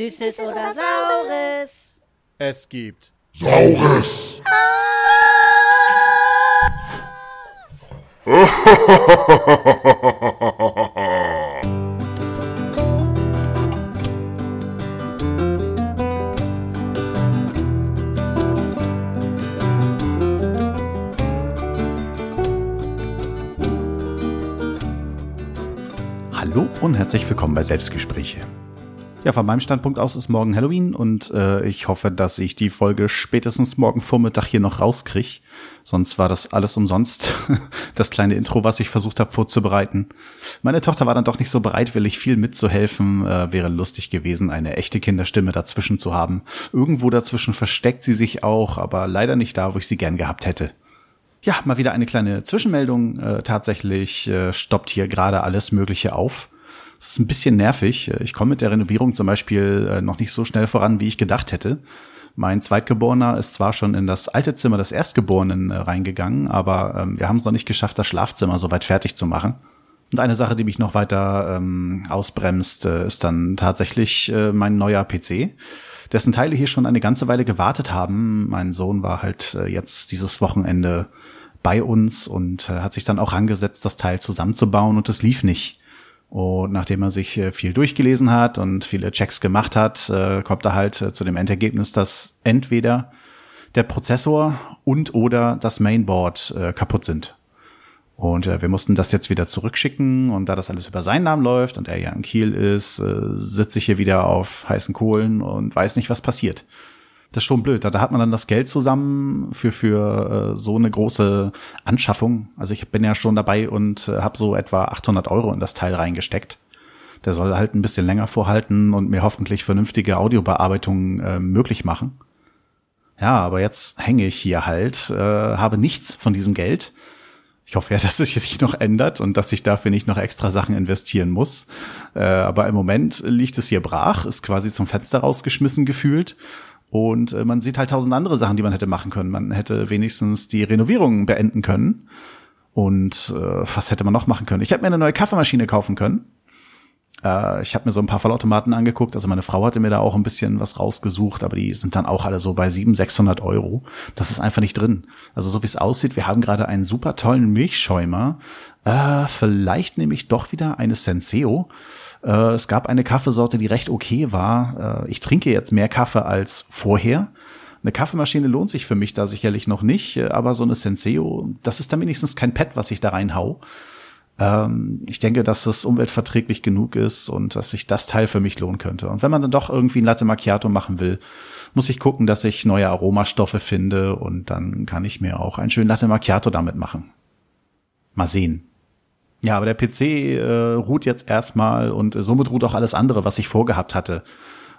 Süßes oder Saures? Es gibt Saures! Hallo und herzlich willkommen bei Selbstgespräche. Ja, von meinem Standpunkt aus ist morgen Halloween und äh, ich hoffe, dass ich die Folge spätestens morgen Vormittag hier noch rauskrieg. Sonst war das alles umsonst. Das kleine Intro, was ich versucht habe vorzubereiten. Meine Tochter war dann doch nicht so bereitwillig, viel mitzuhelfen. Äh, wäre lustig gewesen, eine echte Kinderstimme dazwischen zu haben. Irgendwo dazwischen versteckt sie sich auch, aber leider nicht da, wo ich sie gern gehabt hätte. Ja, mal wieder eine kleine Zwischenmeldung. Äh, tatsächlich äh, stoppt hier gerade alles Mögliche auf. Es ist ein bisschen nervig. Ich komme mit der Renovierung zum Beispiel äh, noch nicht so schnell voran, wie ich gedacht hätte. Mein Zweitgeborener ist zwar schon in das alte Zimmer des Erstgeborenen äh, reingegangen, aber ähm, wir haben es noch nicht geschafft, das Schlafzimmer soweit fertig zu machen. Und eine Sache, die mich noch weiter ähm, ausbremst, äh, ist dann tatsächlich äh, mein neuer PC, dessen Teile hier schon eine ganze Weile gewartet haben. Mein Sohn war halt jetzt dieses Wochenende bei uns und hat sich dann auch angesetzt, das Teil zusammenzubauen und es lief nicht. Und nachdem er sich äh, viel durchgelesen hat und viele Checks gemacht hat, äh, kommt er halt äh, zu dem Endergebnis, dass entweder der Prozessor und oder das Mainboard kaputt sind. Und wir mussten das jetzt wieder zurückschicken und da das alles über seinen Namen läuft und er ja in Kiel ist, sitze ich hier wieder auf heißen Kohlen und weiß nicht, was passiert das ist schon blöd. Da, hat man dann das Geld zusammen für für äh, so eine große Anschaffung. Also ich bin ja schon dabei und äh, habe so etwa 800 Euro in das Teil reingesteckt. Der soll halt ein bisschen länger vorhalten und mir hoffentlich vernünftige Audiobearbeitung äh, möglich machen. Ja, aber jetzt hänge ich hier halt, äh, habe nichts von diesem Geld. Ich hoffe ja, dass es sich noch ändert und dass ich dafür nicht noch extra Sachen investieren muss. Äh, aber im Moment liegt es hier brach, ist quasi zum Fenster rausgeschmissen gefühlt. Und äh, man sieht halt tausend andere Sachen, die man hätte machen können. Man hätte wenigstens die Renovierung beenden können. Und äh, was hätte man noch machen können? Ich hätte mir eine neue Kaffeemaschine kaufen können. Äh, ich habe mir so ein paar Vollautomaten angeguckt. Also meine Frau hatte mir da auch ein bisschen was rausgesucht, aber die sind dann auch alle so bei 700, 600 Euro. Das ist einfach nicht drin. Also so wie es aussieht, wir haben gerade einen super tollen Milchschäumer. Äh, vielleicht nehme ich doch wieder eine Senseo. Äh, es gab eine Kaffeesorte, die recht okay war. Äh, ich trinke jetzt mehr Kaffee als vorher. Eine Kaffeemaschine lohnt sich für mich da sicherlich noch nicht, äh, aber so eine Senseo, das ist dann wenigstens kein Pad, was ich da reinhau. Ähm, ich denke, dass es umweltverträglich genug ist und dass sich das Teil für mich lohnen könnte. Und wenn man dann doch irgendwie ein Latte Macchiato machen will, muss ich gucken, dass ich neue Aromastoffe finde und dann kann ich mir auch einen schönen Latte Macchiato damit machen. Mal sehen. Ja, aber der PC äh, ruht jetzt erstmal und äh, somit ruht auch alles andere, was ich vorgehabt hatte.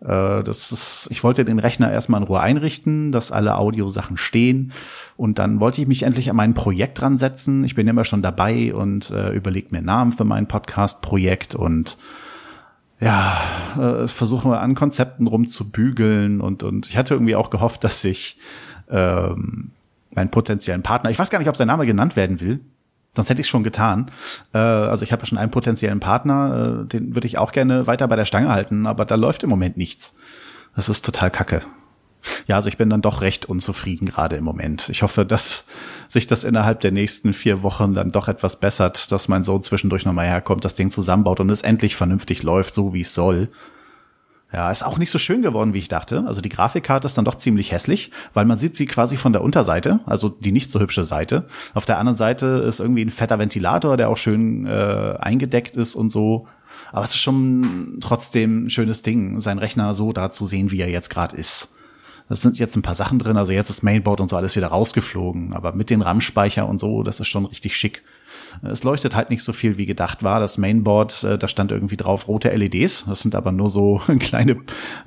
Äh, das ist, ich wollte den Rechner erstmal in Ruhe einrichten, dass alle Audiosachen stehen und dann wollte ich mich endlich an mein Projekt dran setzen. Ich bin immer schon dabei und äh, überlege mir Namen für mein Podcast-Projekt und ja, äh, versuche mal an Konzepten rumzubügeln und und ich hatte irgendwie auch gehofft, dass ich ähm, meinen potenziellen Partner, ich weiß gar nicht, ob sein Name genannt werden will, Sonst hätte ich schon getan. Äh, also ich habe ja schon einen potenziellen Partner, äh, den würde ich auch gerne weiter bei der Stange halten, aber da läuft im Moment nichts. Das ist total kacke. Ja, also ich bin dann doch recht unzufrieden gerade im Moment. Ich hoffe, dass sich das innerhalb der nächsten vier Wochen dann doch etwas bessert, dass mein Sohn zwischendurch nochmal herkommt, das Ding zusammenbaut und es endlich vernünftig läuft, so wie es soll. Ja, ist auch nicht so schön geworden, wie ich dachte. Also die Grafikkarte ist dann doch ziemlich hässlich, weil man sieht sie quasi von der Unterseite, also die nicht so hübsche Seite. Auf der anderen Seite ist irgendwie ein fetter Ventilator, der auch schön äh, eingedeckt ist und so. Aber es ist schon trotzdem ein schönes Ding, seinen Rechner so da zu sehen, wie er jetzt gerade ist. Das sind jetzt ein paar Sachen drin, also jetzt ist Mainboard und so alles wieder rausgeflogen, aber mit den RAM-Speicher und so, das ist schon richtig schick. Es leuchtet halt nicht so viel, wie gedacht war. Das Mainboard, äh, da stand irgendwie drauf rote LEDs. Das sind aber nur so kleine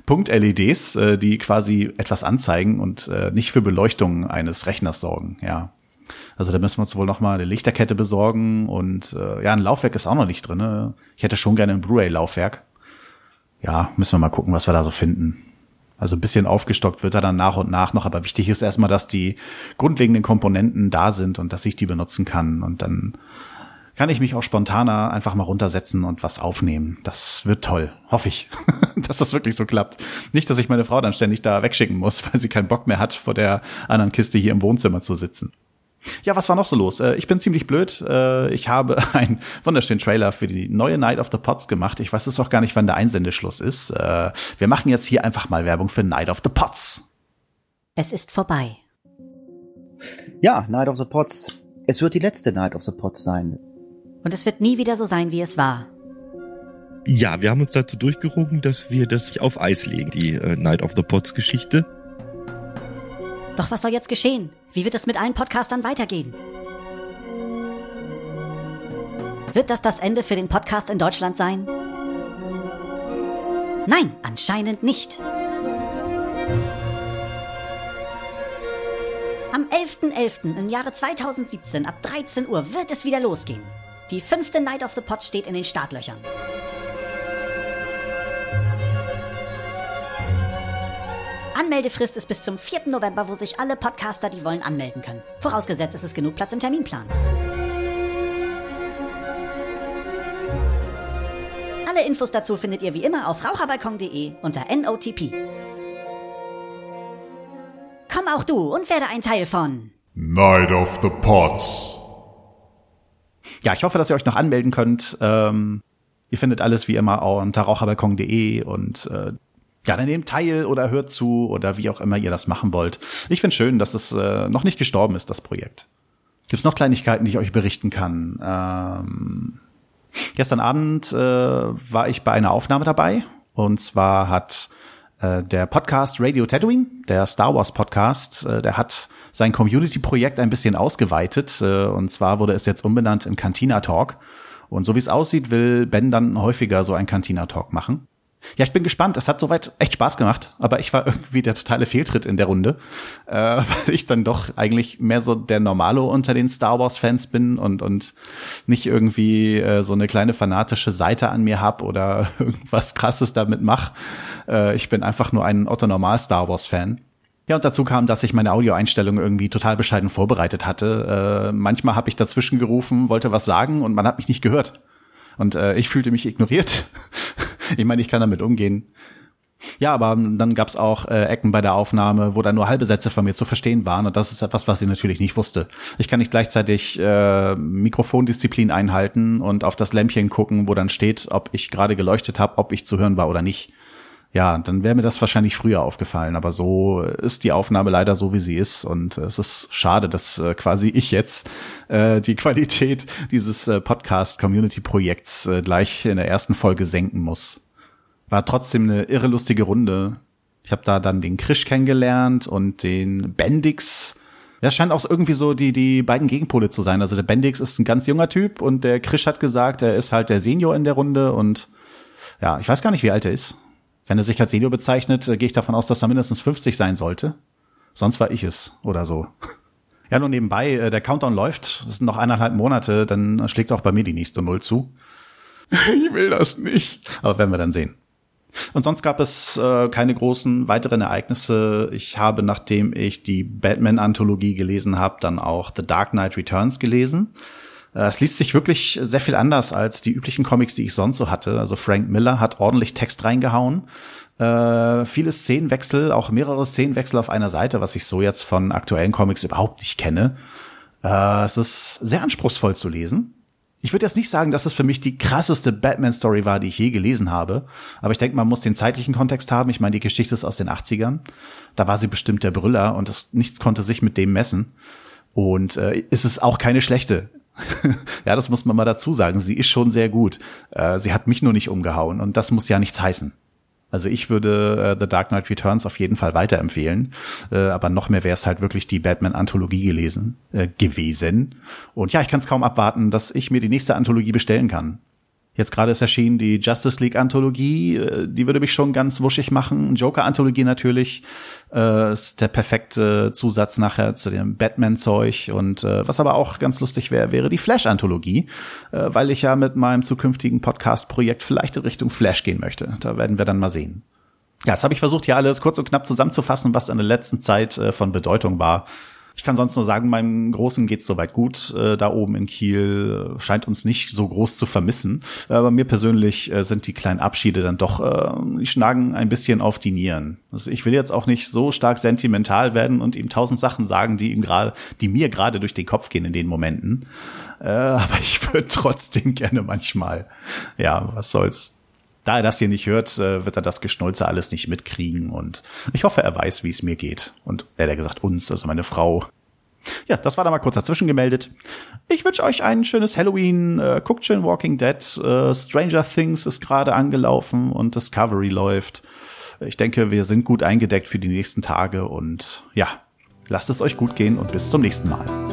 Punkt-LEDs, äh, die quasi etwas anzeigen und äh, nicht für Beleuchtung eines Rechners sorgen. Ja, also da müssen wir uns wohl noch mal eine Lichterkette besorgen und äh, ja, ein Laufwerk ist auch noch nicht drin. Ne? Ich hätte schon gerne ein Blu-ray-Laufwerk. Ja, müssen wir mal gucken, was wir da so finden. Also ein bisschen aufgestockt wird er dann nach und nach noch, aber wichtig ist erstmal, dass die grundlegenden Komponenten da sind und dass ich die benutzen kann und dann kann ich mich auch spontaner einfach mal runtersetzen und was aufnehmen. Das wird toll. Hoffe ich, dass das wirklich so klappt. Nicht, dass ich meine Frau dann ständig da wegschicken muss, weil sie keinen Bock mehr hat, vor der anderen Kiste hier im Wohnzimmer zu sitzen. Ja, was war noch so los? Äh, ich bin ziemlich blöd. Äh, ich habe einen wunderschönen Trailer für die neue Night of the Pots gemacht. Ich weiß jetzt auch gar nicht, wann der Einsendeschluss ist. Äh, wir machen jetzt hier einfach mal Werbung für Night of the Pots. Es ist vorbei. Ja, Night of the Pots. Es wird die letzte Night of the Pots sein. Und es wird nie wieder so sein, wie es war. Ja, wir haben uns dazu durchgerungen, dass wir das auf Eis legen, die Night of the Pots Geschichte. Doch was soll jetzt geschehen? Wie wird es mit allen Podcastern weitergehen? Wird das das Ende für den Podcast in Deutschland sein? Nein, anscheinend nicht. Am 11.11. .11. im Jahre 2017 ab 13 Uhr wird es wieder losgehen. Die fünfte Night of the Pot steht in den Startlöchern. Anmeldefrist ist bis zum 4. November, wo sich alle Podcaster, die wollen, anmelden können. Vorausgesetzt, es ist genug Platz im Terminplan. Alle Infos dazu findet ihr wie immer auf raucherbalkon.de unter NOTP. Komm auch du und werde ein Teil von Night of the Pots. Ja, ich hoffe, dass ihr euch noch anmelden könnt. Ähm, ihr findet alles wie immer unter raucherbalkon.de und äh, ja, dann nehmt teil oder hört zu oder wie auch immer ihr das machen wollt. Ich finde schön, dass es äh, noch nicht gestorben ist, das Projekt. Gibt's noch Kleinigkeiten, die ich euch berichten kann? Ähm, gestern Abend äh, war ich bei einer Aufnahme dabei und zwar hat äh, der Podcast Radio Tatooine, der Star Wars Podcast, äh, der hat sein Community-Projekt ein bisschen ausgeweitet. Äh, und zwar wurde es jetzt umbenannt in Cantina Talk. Und so wie es aussieht, will Ben dann häufiger so ein Cantina Talk machen. Ja, ich bin gespannt. Es hat soweit echt Spaß gemacht, aber ich war irgendwie der totale Fehltritt in der Runde, äh, weil ich dann doch eigentlich mehr so der Normalo unter den Star Wars Fans bin und und nicht irgendwie äh, so eine kleine fanatische Seite an mir hab oder irgendwas Krasses damit mach. Äh, ich bin einfach nur ein Otto Normal Star Wars Fan. Ja, und dazu kam, dass ich meine Audioeinstellungen irgendwie total bescheiden vorbereitet hatte. Äh, manchmal habe ich dazwischen gerufen, wollte was sagen und man hat mich nicht gehört. Und äh, ich fühlte mich ignoriert. ich meine, ich kann damit umgehen. Ja, aber dann gab's auch äh, Ecken bei der Aufnahme, wo dann nur halbe Sätze von mir zu verstehen waren. Und das ist etwas, was ich natürlich nicht wusste. Ich kann nicht gleichzeitig äh, Mikrofondisziplin einhalten und auf das Lämpchen gucken, wo dann steht, ob ich gerade geleuchtet habe, ob ich zu hören war oder nicht. Ja, dann wäre mir das wahrscheinlich früher aufgefallen. Aber so ist die Aufnahme leider so, wie sie ist. Und es ist schade, dass äh, quasi ich jetzt äh, die Qualität dieses äh, Podcast-Community-Projekts äh, gleich in der ersten Folge senken muss. War trotzdem eine irre lustige Runde. Ich habe da dann den Krisch kennengelernt und den Bendix. Ja, scheint auch irgendwie so die, die beiden Gegenpole zu sein. Also der Bendix ist ein ganz junger Typ und der Krisch hat gesagt, er ist halt der Senior in der Runde und ja, ich weiß gar nicht, wie alt er ist. Wenn er sich als Senior bezeichnet, äh, gehe ich davon aus, dass er mindestens 50 sein sollte. Sonst war ich es oder so. Ja, nur nebenbei, äh, der Countdown läuft. Es sind noch eineinhalb Monate, dann schlägt auch bei mir die nächste Null zu. Ich will das nicht. Aber werden wir dann sehen. Und sonst gab es äh, keine großen weiteren Ereignisse. Ich habe, nachdem ich die Batman-Anthologie gelesen habe, dann auch The Dark Knight Returns gelesen. Äh, es liest sich wirklich sehr viel anders als die üblichen Comics, die ich sonst so hatte. Also Frank Miller hat ordentlich Text reingehauen. Äh, viele Szenenwechsel, auch mehrere Szenenwechsel auf einer Seite, was ich so jetzt von aktuellen Comics überhaupt nicht kenne. Äh, es ist sehr anspruchsvoll zu lesen. Ich würde jetzt nicht sagen, dass es für mich die krasseste Batman-Story war, die ich je gelesen habe. Aber ich denke, man muss den zeitlichen Kontext haben. Ich meine, die Geschichte ist aus den 80ern. Da war sie bestimmt der Brüller und das, nichts konnte sich mit dem messen. Und äh, ist es auch keine schlechte. ja, das muss man mal dazu sagen. Sie ist schon sehr gut. Äh, sie hat mich nur nicht umgehauen und das muss ja nichts heißen. Also ich würde äh, The Dark Knight Returns auf jeden Fall weiterempfehlen, äh, aber noch mehr wäre es halt wirklich die Batman-Anthologie gelesen äh, gewesen. Und ja, ich kann es kaum abwarten, dass ich mir die nächste Anthologie bestellen kann. Jetzt gerade ist erschienen die Justice League Anthologie, äh, die würde mich schon ganz wuschig machen. Joker Anthologie natürlich äh, ist der perfekte Zusatz nachher zu dem Batman Zeug und äh, was aber auch ganz lustig wäre, wäre die Flash Anthologie, äh, weil ich ja mit meinem zukünftigen Podcast Projekt vielleicht in Richtung Flash gehen möchte. Da werden wir dann mal sehen. Ja, jetzt habe ich versucht, hier alles kurz und knapp zusammenzufassen, was in der letzten Zeit äh, von Bedeutung war. Ich kann sonst nur sagen, meinem Großen geht's soweit gut. Äh, da oben in Kiel scheint uns nicht so groß zu vermissen. Aber mir persönlich äh, sind die kleinen Abschiede dann doch, äh, die schnagen ein bisschen auf die Nieren. Also ich will jetzt auch nicht so stark sentimental werden und ihm tausend Sachen sagen, die ihm gerade, die mir gerade durch den Kopf gehen in den Momenten. Äh, aber ich würde trotzdem gerne manchmal, ja, was soll's. Da er das hier nicht hört, äh, wird er das Geschnulze alles nicht mitkriegen und ich hoffe, er weiß, wie es mir geht. Und er hat gesagt, uns, also meine Frau. Ja, das war da mal kurz dazwischen gemeldet. Ich wünsche euch ein schönes Halloween. Äh, guckt schön Walking Dead. Äh, Stranger Things ist gerade angelaufen und Discovery läuft. Ich denke, wir sind gut eingedeckt für die nächsten Tage und ja, lasst es euch gut gehen und bis zum nächsten Mal.